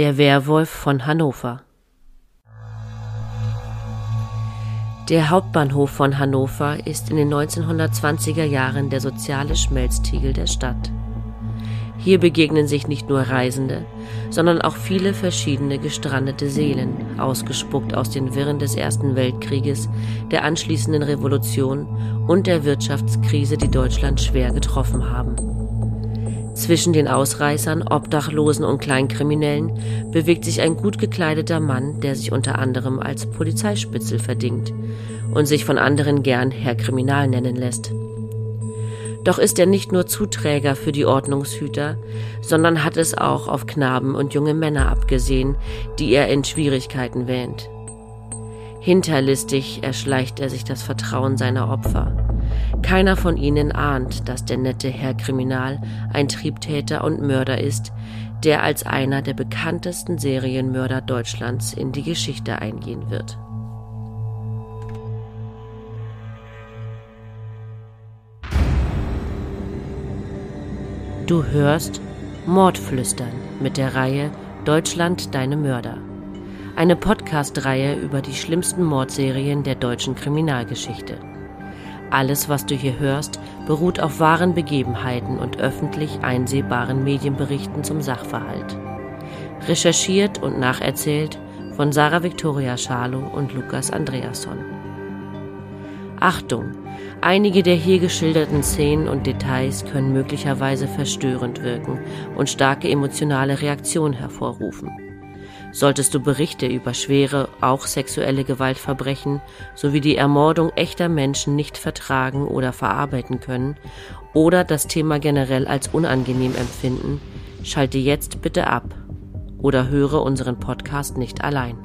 Der Werwolf von Hannover Der Hauptbahnhof von Hannover ist in den 1920er Jahren der soziale Schmelztiegel der Stadt. Hier begegnen sich nicht nur Reisende, sondern auch viele verschiedene gestrandete Seelen, ausgespuckt aus den Wirren des Ersten Weltkrieges, der anschließenden Revolution und der Wirtschaftskrise, die Deutschland schwer getroffen haben. Zwischen den Ausreißern, Obdachlosen und Kleinkriminellen bewegt sich ein gut gekleideter Mann, der sich unter anderem als Polizeispitzel verdingt und sich von anderen gern Herr Kriminal nennen lässt. Doch ist er nicht nur Zuträger für die Ordnungshüter, sondern hat es auch auf Knaben und junge Männer abgesehen, die er in Schwierigkeiten wähnt. Hinterlistig erschleicht er sich das Vertrauen seiner Opfer. Keiner von ihnen ahnt, dass der nette Herr Kriminal ein Triebtäter und Mörder ist, der als einer der bekanntesten Serienmörder Deutschlands in die Geschichte eingehen wird. Du hörst Mordflüstern mit der Reihe Deutschland deine Mörder. Eine Podcast-Reihe über die schlimmsten Mordserien der deutschen Kriminalgeschichte. Alles, was du hier hörst, beruht auf wahren Begebenheiten und öffentlich einsehbaren Medienberichten zum Sachverhalt. Recherchiert und nacherzählt von Sarah Victoria Schalow und Lukas Andreasson. Achtung! Einige der hier geschilderten Szenen und Details können möglicherweise verstörend wirken und starke emotionale Reaktionen hervorrufen. Solltest du Berichte über schwere, auch sexuelle Gewaltverbrechen sowie die Ermordung echter Menschen nicht vertragen oder verarbeiten können oder das Thema generell als unangenehm empfinden, schalte jetzt bitte ab oder höre unseren Podcast nicht allein.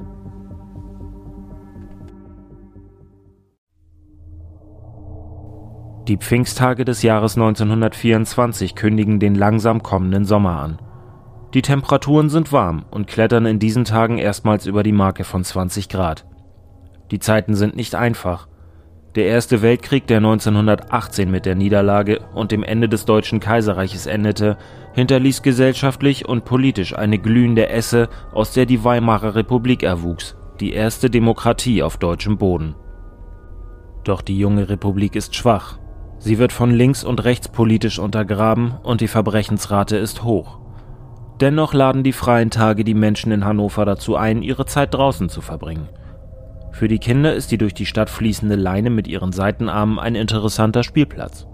Die Pfingsttage des Jahres 1924 kündigen den langsam kommenden Sommer an. Die Temperaturen sind warm und klettern in diesen Tagen erstmals über die Marke von 20 Grad. Die Zeiten sind nicht einfach. Der Erste Weltkrieg, der 1918 mit der Niederlage und dem Ende des Deutschen Kaiserreiches endete, hinterließ gesellschaftlich und politisch eine glühende Esse, aus der die Weimarer Republik erwuchs, die erste Demokratie auf deutschem Boden. Doch die junge Republik ist schwach Sie wird von links und rechts politisch untergraben und die Verbrechensrate ist hoch. Dennoch laden die freien Tage die Menschen in Hannover dazu ein, ihre Zeit draußen zu verbringen. Für die Kinder ist die durch die Stadt fließende Leine mit ihren Seitenarmen ein interessanter Spielplatz.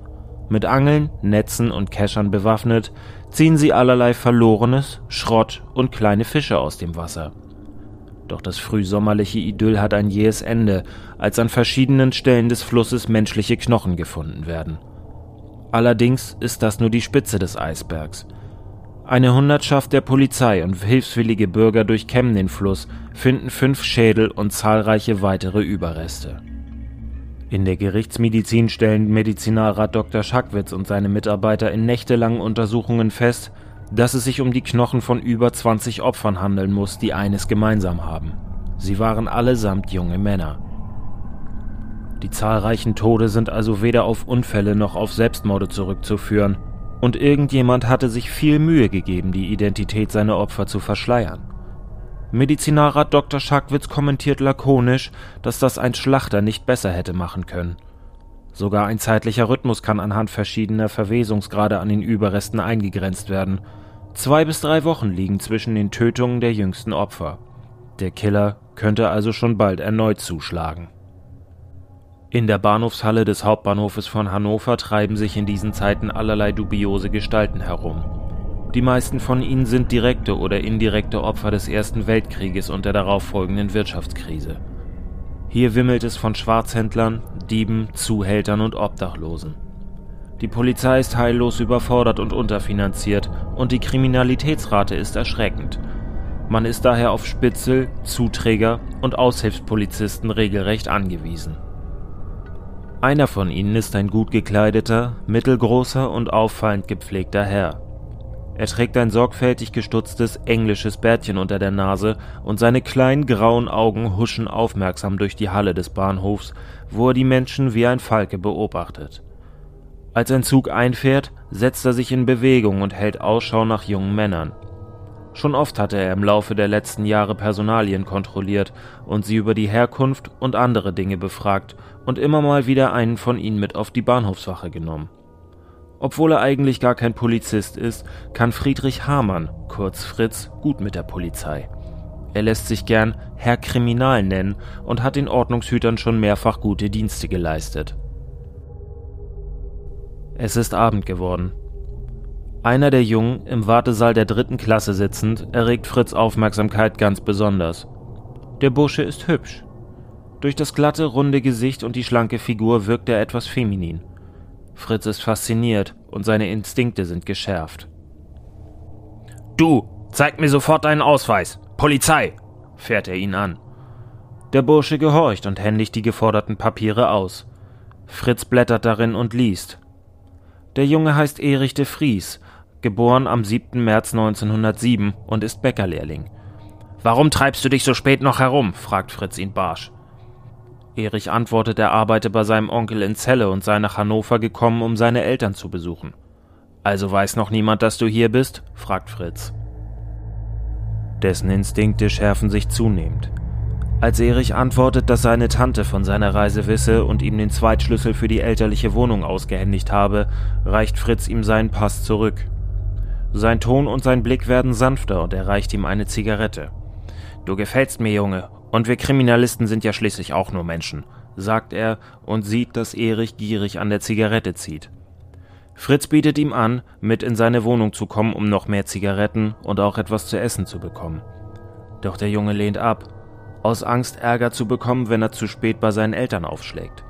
Mit Angeln, Netzen und Keschern bewaffnet, ziehen sie allerlei Verlorenes, Schrott und kleine Fische aus dem Wasser. Doch das frühsommerliche Idyll hat ein jähes Ende, als an verschiedenen Stellen des Flusses menschliche Knochen gefunden werden. Allerdings ist das nur die Spitze des Eisbergs. Eine Hundertschaft der Polizei und hilfswillige Bürger durchkämmen den Fluss, finden fünf Schädel und zahlreiche weitere Überreste. In der Gerichtsmedizin stellen Medizinalrat Dr. Schackwitz und seine Mitarbeiter in nächtelangen Untersuchungen fest, dass es sich um die Knochen von über 20 Opfern handeln muss, die eines gemeinsam haben. Sie waren allesamt junge Männer. Die zahlreichen Tode sind also weder auf Unfälle noch auf Selbstmorde zurückzuführen, und irgendjemand hatte sich viel Mühe gegeben, die Identität seiner Opfer zu verschleiern. Medizinalrat Dr. Schackwitz kommentiert lakonisch, dass das ein Schlachter nicht besser hätte machen können. Sogar ein zeitlicher Rhythmus kann anhand verschiedener Verwesungsgrade an den Überresten eingegrenzt werden – Zwei bis drei Wochen liegen zwischen den Tötungen der jüngsten Opfer. Der Killer könnte also schon bald erneut zuschlagen. In der Bahnhofshalle des Hauptbahnhofes von Hannover treiben sich in diesen Zeiten allerlei dubiose Gestalten herum. Die meisten von ihnen sind direkte oder indirekte Opfer des Ersten Weltkrieges und der darauffolgenden Wirtschaftskrise. Hier wimmelt es von Schwarzhändlern, Dieben, Zuhältern und Obdachlosen. Die Polizei ist heillos überfordert und unterfinanziert und die Kriminalitätsrate ist erschreckend. Man ist daher auf Spitzel, Zuträger und Aushilfspolizisten regelrecht angewiesen. Einer von ihnen ist ein gut gekleideter, mittelgroßer und auffallend gepflegter Herr. Er trägt ein sorgfältig gestutztes englisches Bärtchen unter der Nase und seine kleinen grauen Augen huschen aufmerksam durch die Halle des Bahnhofs, wo er die Menschen wie ein Falke beobachtet. Als ein Zug einfährt, setzt er sich in Bewegung und hält Ausschau nach jungen Männern. Schon oft hatte er im Laufe der letzten Jahre Personalien kontrolliert und sie über die Herkunft und andere Dinge befragt und immer mal wieder einen von ihnen mit auf die Bahnhofswache genommen. Obwohl er eigentlich gar kein Polizist ist, kann Friedrich Hamann, kurz Fritz, gut mit der Polizei. Er lässt sich gern Herr Kriminal nennen und hat den Ordnungshütern schon mehrfach gute Dienste geleistet. Es ist Abend geworden. Einer der Jungen, im Wartesaal der dritten Klasse sitzend, erregt Fritz Aufmerksamkeit ganz besonders. Der Bursche ist hübsch. Durch das glatte, runde Gesicht und die schlanke Figur wirkt er etwas feminin. Fritz ist fasziniert und seine Instinkte sind geschärft. Du, zeig mir sofort deinen Ausweis. Polizei! fährt er ihn an. Der Bursche gehorcht und händigt die geforderten Papiere aus. Fritz blättert darin und liest. Der Junge heißt Erich de Vries, geboren am 7. März 1907 und ist Bäckerlehrling. Warum treibst du dich so spät noch herum? fragt Fritz ihn barsch. Erich antwortet, er arbeite bei seinem Onkel in Celle und sei nach Hannover gekommen, um seine Eltern zu besuchen. Also weiß noch niemand, dass du hier bist? fragt Fritz. Dessen Instinkte schärfen sich zunehmend. Als Erich antwortet, dass seine Tante von seiner Reise wisse und ihm den Zweitschlüssel für die elterliche Wohnung ausgehändigt habe, reicht Fritz ihm seinen Pass zurück. Sein Ton und sein Blick werden sanfter und er reicht ihm eine Zigarette. Du gefällst mir, Junge, und wir Kriminalisten sind ja schließlich auch nur Menschen, sagt er und sieht, dass Erich gierig an der Zigarette zieht. Fritz bietet ihm an, mit in seine Wohnung zu kommen, um noch mehr Zigaretten und auch etwas zu essen zu bekommen. Doch der Junge lehnt ab aus Angst Ärger zu bekommen, wenn er zu spät bei seinen Eltern aufschlägt.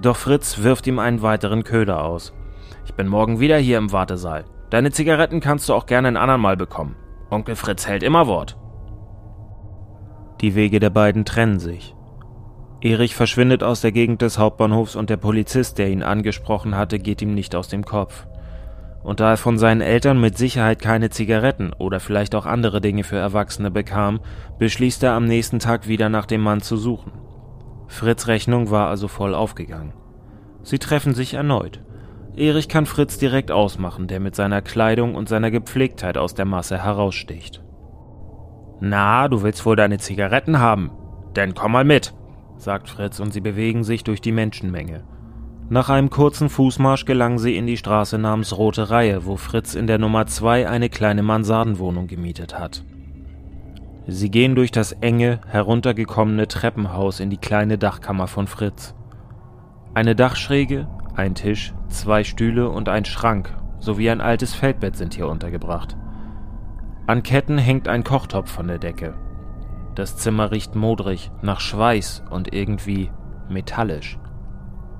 Doch Fritz wirft ihm einen weiteren Köder aus. Ich bin morgen wieder hier im Wartesaal. Deine Zigaretten kannst du auch gerne ein andermal bekommen. Onkel Fritz hält immer Wort. Die Wege der beiden trennen sich. Erich verschwindet aus der Gegend des Hauptbahnhofs und der Polizist, der ihn angesprochen hatte, geht ihm nicht aus dem Kopf und da er von seinen Eltern mit Sicherheit keine Zigaretten oder vielleicht auch andere Dinge für Erwachsene bekam, beschließt er am nächsten Tag wieder nach dem Mann zu suchen. Fritz Rechnung war also voll aufgegangen. Sie treffen sich erneut. Erich kann Fritz direkt ausmachen, der mit seiner Kleidung und seiner Gepflegtheit aus der Masse heraussticht. Na, du willst wohl deine Zigaretten haben? Denn komm mal mit, sagt Fritz und sie bewegen sich durch die Menschenmenge. Nach einem kurzen Fußmarsch gelangen sie in die Straße namens Rote Reihe, wo Fritz in der Nummer 2 eine kleine Mansardenwohnung gemietet hat. Sie gehen durch das enge, heruntergekommene Treppenhaus in die kleine Dachkammer von Fritz. Eine Dachschräge, ein Tisch, zwei Stühle und ein Schrank sowie ein altes Feldbett sind hier untergebracht. An Ketten hängt ein Kochtopf von der Decke. Das Zimmer riecht modrig, nach Schweiß und irgendwie metallisch.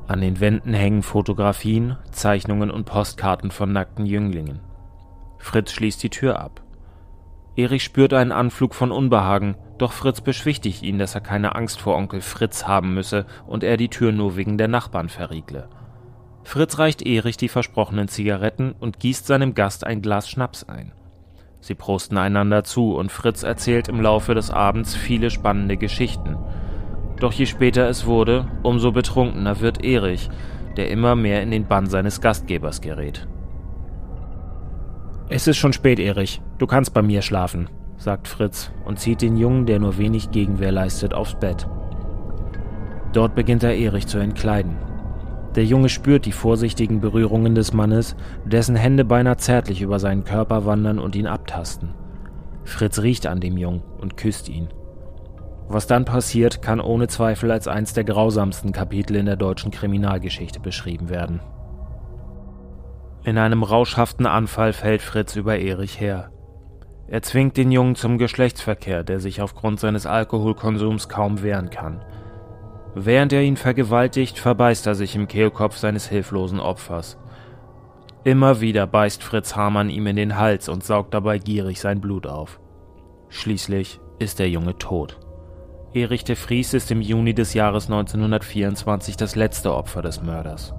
An den Wänden hängen Fotografien, Zeichnungen und Postkarten von nackten Jünglingen. Fritz schließt die Tür ab. Erich spürt einen Anflug von Unbehagen, doch Fritz beschwichtigt ihn, dass er keine Angst vor Onkel Fritz haben müsse und er die Tür nur wegen der Nachbarn verriegle. Fritz reicht Erich die versprochenen Zigaretten und gießt seinem Gast ein Glas Schnaps ein. Sie prosten einander zu und Fritz erzählt im Laufe des Abends viele spannende Geschichten, doch je später es wurde, umso betrunkener wird Erich, der immer mehr in den Bann seines Gastgebers gerät. Es ist schon spät, Erich. Du kannst bei mir schlafen, sagt Fritz und zieht den Jungen, der nur wenig Gegenwehr leistet, aufs Bett. Dort beginnt er Erich zu entkleiden. Der Junge spürt die vorsichtigen Berührungen des Mannes, dessen Hände beinahe zärtlich über seinen Körper wandern und ihn abtasten. Fritz riecht an dem Jungen und küsst ihn. Was dann passiert, kann ohne Zweifel als eines der grausamsten Kapitel in der deutschen Kriminalgeschichte beschrieben werden. In einem rauschhaften Anfall fällt Fritz über Erich her. Er zwingt den Jungen zum Geschlechtsverkehr, der sich aufgrund seines Alkoholkonsums kaum wehren kann. Während er ihn vergewaltigt, verbeißt er sich im Kehlkopf seines hilflosen Opfers. Immer wieder beißt Fritz Hamann ihm in den Hals und saugt dabei gierig sein Blut auf. Schließlich ist der Junge tot. Erich de Vries ist im Juni des Jahres 1924 das letzte Opfer des Mörders.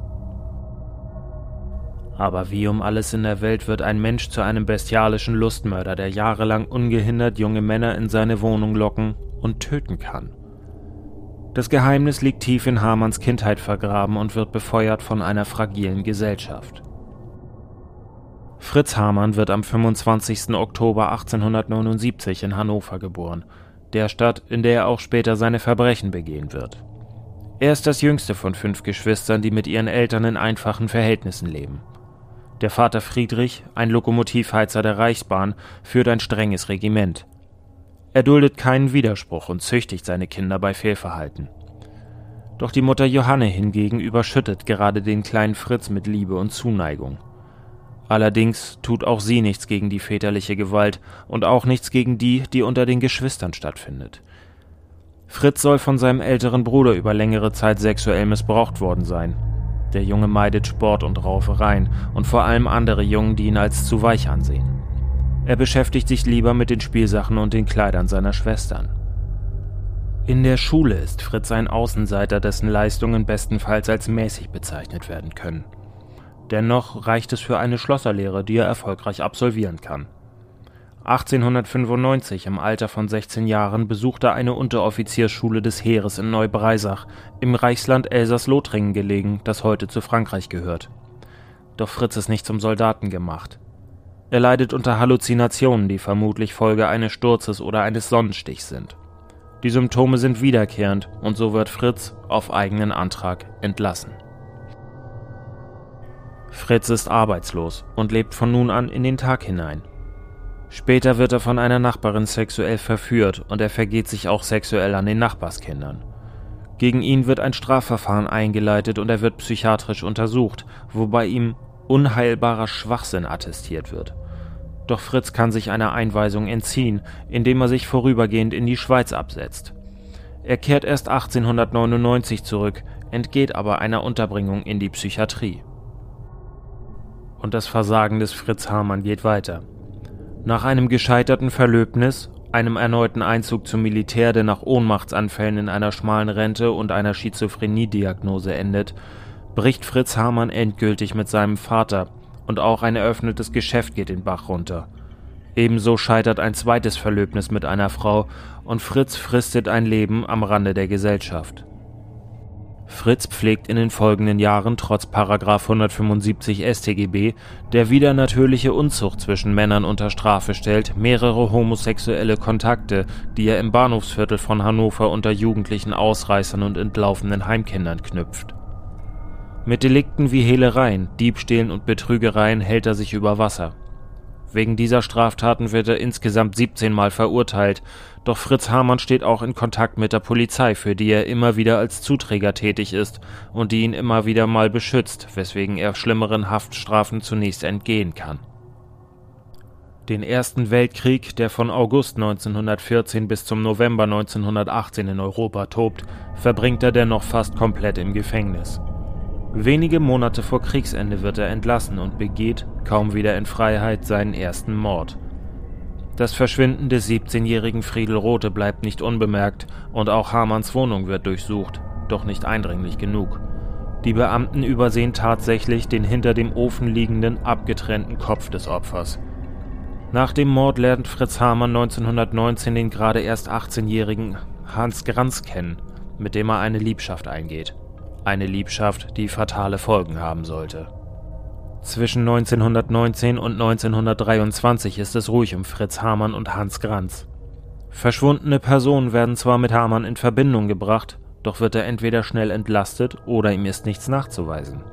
Aber wie um alles in der Welt wird ein Mensch zu einem bestialischen Lustmörder, der jahrelang ungehindert junge Männer in seine Wohnung locken und töten kann? Das Geheimnis liegt tief in Hamanns Kindheit vergraben und wird befeuert von einer fragilen Gesellschaft. Fritz Hamann wird am 25. Oktober 1879 in Hannover geboren, der Stadt, in der er auch später seine Verbrechen begehen wird. Er ist das jüngste von fünf Geschwistern, die mit ihren Eltern in einfachen Verhältnissen leben. Der Vater Friedrich, ein Lokomotivheizer der Reichsbahn, führt ein strenges Regiment. Er duldet keinen Widerspruch und züchtigt seine Kinder bei Fehlverhalten. Doch die Mutter Johanne hingegen überschüttet gerade den kleinen Fritz mit Liebe und Zuneigung. Allerdings tut auch sie nichts gegen die väterliche Gewalt und auch nichts gegen die, die unter den Geschwistern stattfindet. Fritz soll von seinem älteren Bruder über längere Zeit sexuell missbraucht worden sein. Der Junge meidet Sport und Raufereien und vor allem andere Jungen, die ihn als zu weich ansehen. Er beschäftigt sich lieber mit den Spielsachen und den Kleidern seiner Schwestern. In der Schule ist Fritz ein Außenseiter, dessen Leistungen bestenfalls als mäßig bezeichnet werden können. Dennoch reicht es für eine Schlosserlehre, die er erfolgreich absolvieren kann. 1895, im Alter von 16 Jahren, besuchte er eine Unteroffiziersschule des Heeres in Neubreisach, im Reichsland Elsass-Lothringen gelegen, das heute zu Frankreich gehört. Doch Fritz ist nicht zum Soldaten gemacht. Er leidet unter Halluzinationen, die vermutlich Folge eines Sturzes oder eines Sonnenstichs sind. Die Symptome sind wiederkehrend und so wird Fritz auf eigenen Antrag entlassen. Fritz ist arbeitslos und lebt von nun an in den Tag hinein. Später wird er von einer Nachbarin sexuell verführt und er vergeht sich auch sexuell an den Nachbarskindern. Gegen ihn wird ein Strafverfahren eingeleitet und er wird psychiatrisch untersucht, wobei ihm unheilbarer Schwachsinn attestiert wird. Doch Fritz kann sich einer Einweisung entziehen, indem er sich vorübergehend in die Schweiz absetzt. Er kehrt erst 1899 zurück, entgeht aber einer Unterbringung in die Psychiatrie und das Versagen des Fritz Hamann geht weiter. Nach einem gescheiterten Verlöbnis, einem erneuten Einzug zum Militär, der nach Ohnmachtsanfällen in einer schmalen Rente und einer Schizophrenie-Diagnose endet, bricht Fritz Hamann endgültig mit seinem Vater und auch ein eröffnetes Geschäft geht den Bach runter. Ebenso scheitert ein zweites Verlöbnis mit einer Frau und Fritz fristet ein Leben am Rande der Gesellschaft. Fritz pflegt in den folgenden Jahren trotz § 175 StGB, der widernatürliche Unzucht zwischen Männern unter Strafe stellt, mehrere homosexuelle Kontakte, die er im Bahnhofsviertel von Hannover unter jugendlichen Ausreißern und entlaufenen Heimkindern knüpft. Mit Delikten wie Hehlereien, Diebstählen und Betrügereien hält er sich über Wasser Wegen dieser Straftaten wird er insgesamt 17 Mal verurteilt, doch Fritz Hamann steht auch in Kontakt mit der Polizei, für die er immer wieder als Zuträger tätig ist und die ihn immer wieder mal beschützt, weswegen er schlimmeren Haftstrafen zunächst entgehen kann. Den Ersten Weltkrieg, der von August 1914 bis zum November 1918 in Europa tobt, verbringt er dennoch fast komplett im Gefängnis. Wenige Monate vor Kriegsende wird er entlassen und begeht, kaum wieder in Freiheit, seinen ersten Mord. Das Verschwinden des 17-jährigen Friedel Rothe bleibt nicht unbemerkt und auch Hamanns Wohnung wird durchsucht, doch nicht eindringlich genug. Die Beamten übersehen tatsächlich den hinter dem Ofen liegenden, abgetrennten Kopf des Opfers. Nach dem Mord lernt Fritz Hamann 1919 den gerade erst 18-jährigen Hans Granz kennen, mit dem er eine Liebschaft eingeht eine Liebschaft, die fatale Folgen haben sollte. Zwischen 1919 und 1923 ist es ruhig um Fritz Hamann und Hans Granz. Verschwundene Personen werden zwar mit Hamann in Verbindung gebracht, doch wird er entweder schnell entlastet oder ihm ist nichts nachzuweisen.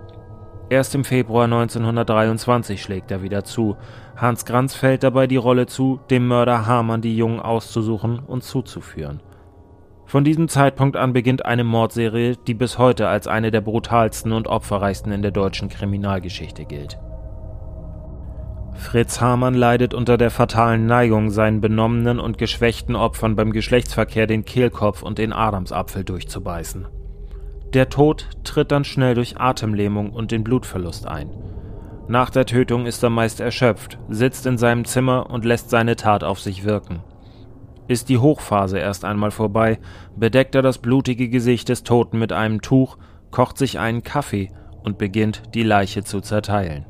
Erst im Februar 1923 schlägt er wieder zu. Hans Granz fällt dabei die Rolle zu, dem Mörder Hamann die Jungen auszusuchen und zuzuführen. Von diesem Zeitpunkt an beginnt eine Mordserie, die bis heute als eine der brutalsten und opferreichsten in der deutschen Kriminalgeschichte gilt. Fritz Hamann leidet unter der fatalen Neigung, seinen benommenen und geschwächten Opfern beim Geschlechtsverkehr den Kehlkopf und den Adamsapfel durchzubeißen. Der Tod tritt dann schnell durch Atemlähmung und den Blutverlust ein. Nach der Tötung ist er meist erschöpft, sitzt in seinem Zimmer und lässt seine Tat auf sich wirken. Ist die Hochphase erst einmal vorbei, bedeckt er das blutige Gesicht des Toten mit einem Tuch, kocht sich einen Kaffee und beginnt, die Leiche zu zerteilen.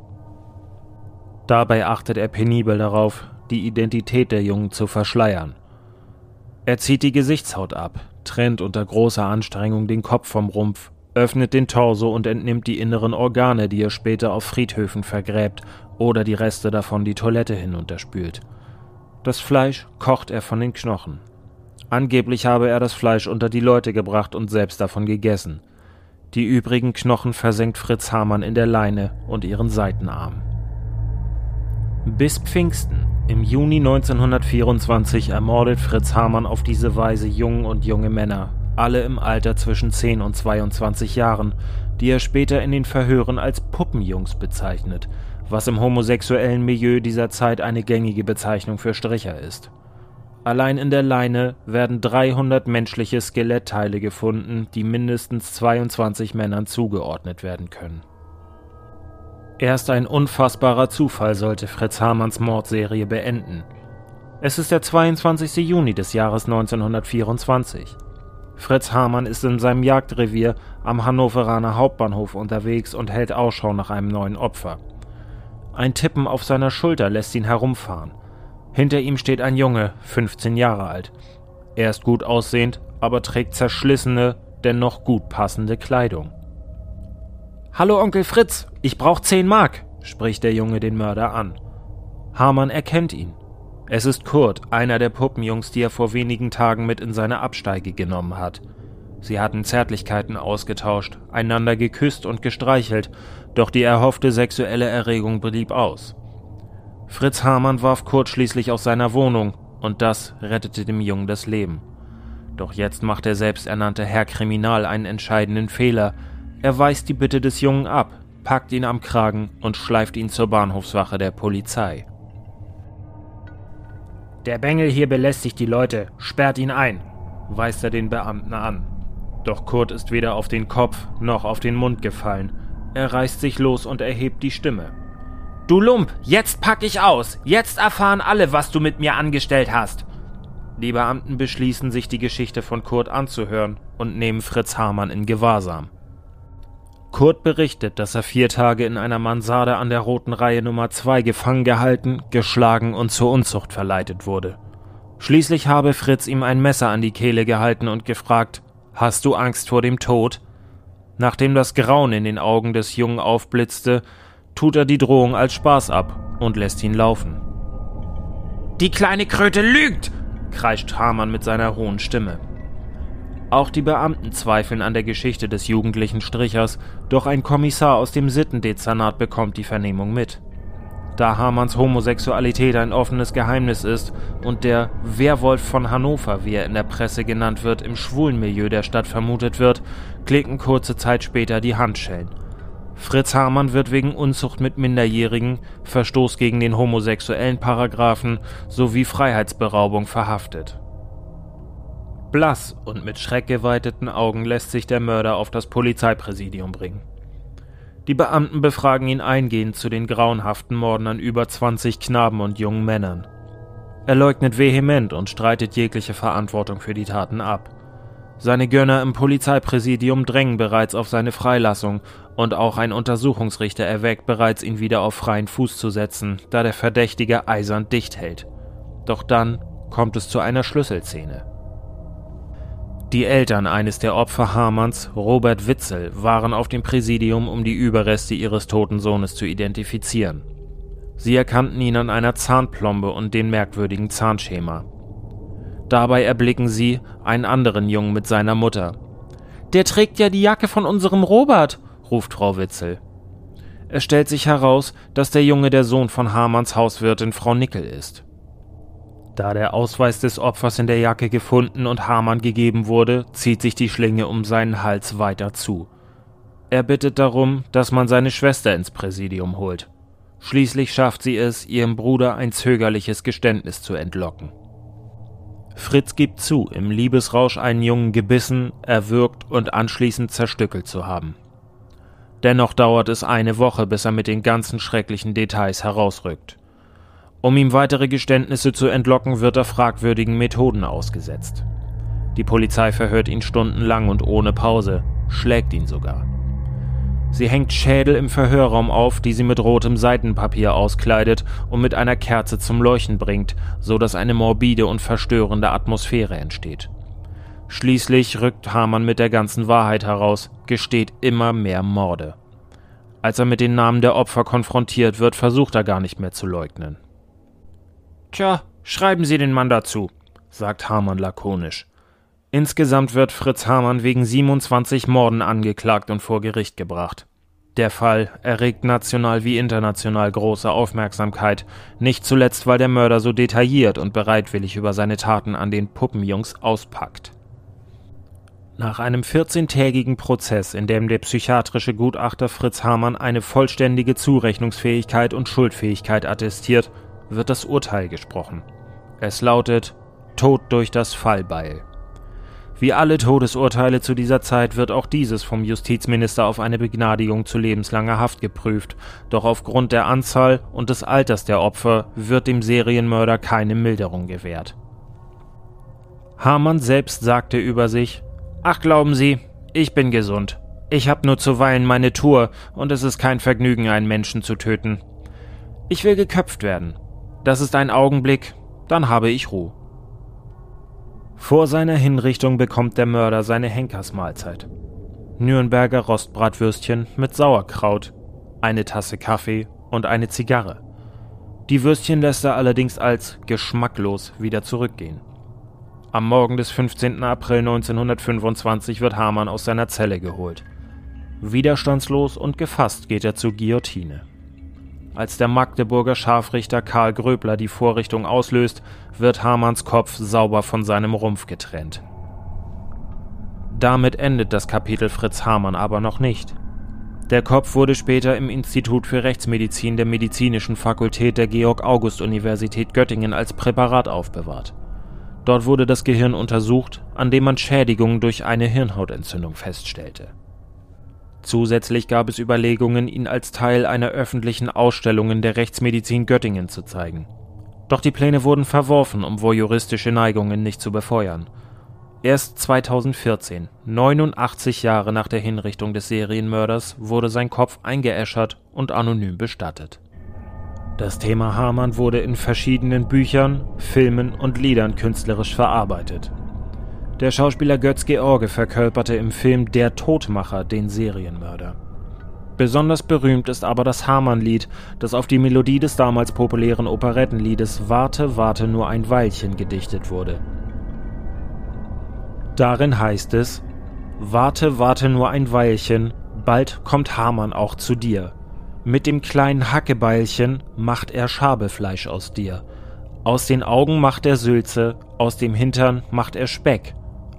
Dabei achtet er penibel darauf, die Identität der Jungen zu verschleiern. Er zieht die Gesichtshaut ab, trennt unter großer Anstrengung den Kopf vom Rumpf, öffnet den Torso und entnimmt die inneren Organe, die er später auf Friedhöfen vergräbt oder die Reste davon die Toilette hinunterspült. Das Fleisch kocht er von den Knochen. Angeblich habe er das Fleisch unter die Leute gebracht und selbst davon gegessen. Die übrigen Knochen versenkt Fritz Hamann in der Leine und ihren Seitenarm. Bis Pfingsten im Juni 1924 ermordet Fritz Hamann auf diese Weise Jungen und junge Männer, alle im Alter zwischen 10 und 22 Jahren, die er später in den Verhören als Puppenjungs bezeichnet, was im homosexuellen Milieu dieser Zeit eine gängige Bezeichnung für Stricher ist. Allein in der Leine werden 300 menschliche Skelettteile gefunden, die mindestens 22 Männern zugeordnet werden können. Erst ein unfassbarer Zufall sollte Fritz Hamanns Mordserie beenden. Es ist der 22. Juni des Jahres 1924. Fritz Hamann ist in seinem Jagdrevier am Hannoveraner Hauptbahnhof unterwegs und hält Ausschau nach einem neuen Opfer. Ein Tippen auf seiner Schulter lässt ihn herumfahren. Hinter ihm steht ein Junge, 15 Jahre alt. Er ist gut aussehend, aber trägt zerschlissene, dennoch gut passende Kleidung. Hallo Onkel Fritz, ich brauch 10 Mark, spricht der Junge den Mörder an. Hamann erkennt ihn. Es ist Kurt, einer der Puppenjungs, die er vor wenigen Tagen mit in seine Absteige genommen hat. Sie hatten Zärtlichkeiten ausgetauscht, einander geküsst und gestreichelt, doch die erhoffte sexuelle Erregung blieb aus. Fritz Hamann warf Kurt schließlich aus seiner Wohnung, und das rettete dem Jungen das Leben. Doch jetzt macht der selbsternannte Herr Kriminal einen entscheidenden Fehler. Er weist die Bitte des Jungen ab, packt ihn am Kragen und schleift ihn zur Bahnhofswache der Polizei. Der Bengel hier belästigt die Leute, sperrt ihn ein, weist er den Beamten an. Doch Kurt ist weder auf den Kopf noch auf den Mund gefallen. Er reißt sich los und erhebt die Stimme. Du Lump, jetzt pack ich aus. Jetzt erfahren alle, was du mit mir angestellt hast. Die Beamten beschließen, sich die Geschichte von Kurt anzuhören und nehmen Fritz Hamann in Gewahrsam. Kurt berichtet, dass er vier Tage in einer Mansarde an der Roten Reihe Nummer 2 gefangen gehalten, geschlagen und zur Unzucht verleitet wurde. Schließlich habe Fritz ihm ein Messer an die Kehle gehalten und gefragt, Hast du Angst vor dem Tod? Nachdem das Grauen in den Augen des Jungen aufblitzte, tut er die Drohung als Spaß ab und lässt ihn laufen. Die kleine Kröte lügt! kreischt Hamann mit seiner hohen Stimme. Auch die Beamten zweifeln an der Geschichte des jugendlichen Strichers, doch ein Kommissar aus dem Sittendezernat bekommt die Vernehmung mit. Da Hamanns Homosexualität ein offenes Geheimnis ist und der Werwolf von Hannover, wie er in der Presse genannt wird, im schwulen Milieu der Stadt vermutet wird, klicken kurze Zeit später die Handschellen. Fritz Hamann wird wegen Unzucht mit Minderjährigen, Verstoß gegen den homosexuellen Paragraphen sowie Freiheitsberaubung verhaftet. Blass und mit schreckgeweiteten Augen lässt sich der Mörder auf das Polizeipräsidium bringen. Die Beamten befragen ihn eingehend zu den grauenhaften Morden an über 20 Knaben und jungen Männern. Er leugnet vehement und streitet jegliche Verantwortung für die Taten ab. Seine Gönner im Polizeipräsidium drängen bereits auf seine Freilassung und auch ein Untersuchungsrichter erwägt bereits, ihn wieder auf freien Fuß zu setzen, da der Verdächtige eisern dicht hält. Doch dann kommt es zu einer Schlüsselszene. Die Eltern eines der Opfer Hamanns, Robert Witzel, waren auf dem Präsidium, um die Überreste ihres toten Sohnes zu identifizieren. Sie erkannten ihn an einer Zahnplombe und dem merkwürdigen Zahnschema. Dabei erblicken sie einen anderen Jungen mit seiner Mutter. Der trägt ja die Jacke von unserem Robert, ruft Frau Witzel. Es stellt sich heraus, dass der Junge der Sohn von Hamanns Hauswirtin Frau Nickel ist. Da der Ausweis des Opfers in der Jacke gefunden und Hamann gegeben wurde, zieht sich die Schlinge um seinen Hals weiter zu. Er bittet darum, dass man seine Schwester ins Präsidium holt. Schließlich schafft sie es, ihrem Bruder ein zögerliches Geständnis zu entlocken. Fritz gibt zu, im Liebesrausch einen Jungen gebissen, erwürgt und anschließend zerstückelt zu haben. Dennoch dauert es eine Woche, bis er mit den ganzen schrecklichen Details herausrückt. Um ihm weitere Geständnisse zu entlocken, wird er fragwürdigen Methoden ausgesetzt. Die Polizei verhört ihn stundenlang und ohne Pause, schlägt ihn sogar. Sie hängt Schädel im Verhörraum auf, die sie mit rotem Seitenpapier auskleidet und mit einer Kerze zum Leuchten bringt, so dass eine morbide und verstörende Atmosphäre entsteht. Schließlich rückt Hamann mit der ganzen Wahrheit heraus, gesteht immer mehr Morde. Als er mit den Namen der Opfer konfrontiert wird, versucht er gar nicht mehr zu leugnen. Tja, schreiben Sie den Mann dazu, sagt Hamann lakonisch. Insgesamt wird Fritz Hamann wegen 27 Morden angeklagt und vor Gericht gebracht. Der Fall erregt national wie international große Aufmerksamkeit, nicht zuletzt, weil der Mörder so detailliert und bereitwillig über seine Taten an den Puppenjungs auspackt. Nach einem 14-tägigen Prozess, in dem der psychiatrische Gutachter Fritz Hamann eine vollständige Zurechnungsfähigkeit und Schuldfähigkeit attestiert, wird das Urteil gesprochen. Es lautet Tod durch das Fallbeil. Wie alle Todesurteile zu dieser Zeit wird auch dieses vom Justizminister auf eine Begnadigung zu lebenslanger Haft geprüft, doch aufgrund der Anzahl und des Alters der Opfer wird dem Serienmörder keine Milderung gewährt. Hamann selbst sagte über sich Ach glauben Sie, ich bin gesund. Ich hab nur zuweilen meine Tour und es ist kein Vergnügen, einen Menschen zu töten. Ich will geköpft werden. Das ist ein Augenblick, dann habe ich Ruhe. Vor seiner Hinrichtung bekommt der Mörder seine Henkersmahlzeit. Nürnberger Rostbratwürstchen mit Sauerkraut, eine Tasse Kaffee und eine Zigarre. Die Würstchen lässt er allerdings als geschmacklos wieder zurückgehen. Am Morgen des 15. April 1925 wird Hamann aus seiner Zelle geholt. Widerstandslos und gefasst geht er zur Guillotine. Als der Magdeburger Scharfrichter Karl Gröbler die Vorrichtung auslöst, wird Hamanns Kopf sauber von seinem Rumpf getrennt. Damit endet das Kapitel Fritz Hamann aber noch nicht. Der Kopf wurde später im Institut für Rechtsmedizin der Medizinischen Fakultät der Georg-August-Universität Göttingen als Präparat aufbewahrt. Dort wurde das Gehirn untersucht, an dem man Schädigungen durch eine Hirnhautentzündung feststellte. Zusätzlich gab es Überlegungen, ihn als Teil einer öffentlichen Ausstellung in der Rechtsmedizin Göttingen zu zeigen. Doch die Pläne wurden verworfen, um voyeuristische Neigungen nicht zu befeuern. Erst 2014, 89 Jahre nach der Hinrichtung des Serienmörders, wurde sein Kopf eingeäschert und anonym bestattet. Das Thema Hamann wurde in verschiedenen Büchern, Filmen und Liedern künstlerisch verarbeitet. Der Schauspieler Götz George verkörperte im Film Der Todmacher den Serienmörder. Besonders berühmt ist aber das Hamann-Lied, das auf die Melodie des damals populären Operettenliedes Warte, warte nur ein Weilchen gedichtet wurde. Darin heißt es Warte, warte nur ein Weilchen, bald kommt Hamann auch zu dir. Mit dem kleinen Hackebeilchen macht er Schabelfleisch aus dir. Aus den Augen macht er Sülze, aus dem Hintern macht er Speck.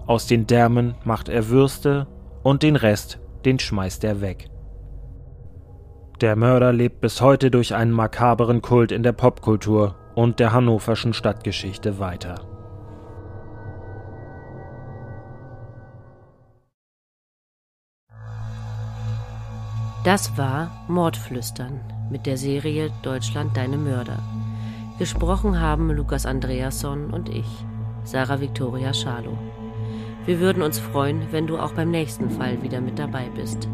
Aus den Därmen macht er Würste und den Rest, den schmeißt er weg. Der Mörder lebt bis heute durch einen makaberen Kult in der Popkultur und der hannoverschen Stadtgeschichte weiter. Das war Mordflüstern mit der Serie Deutschland deine Mörder. Gesprochen haben Lukas Andreasson und ich, Sarah Victoria Schalow. Wir würden uns freuen, wenn du auch beim nächsten Fall wieder mit dabei bist.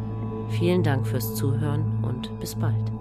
Vielen Dank fürs Zuhören und bis bald.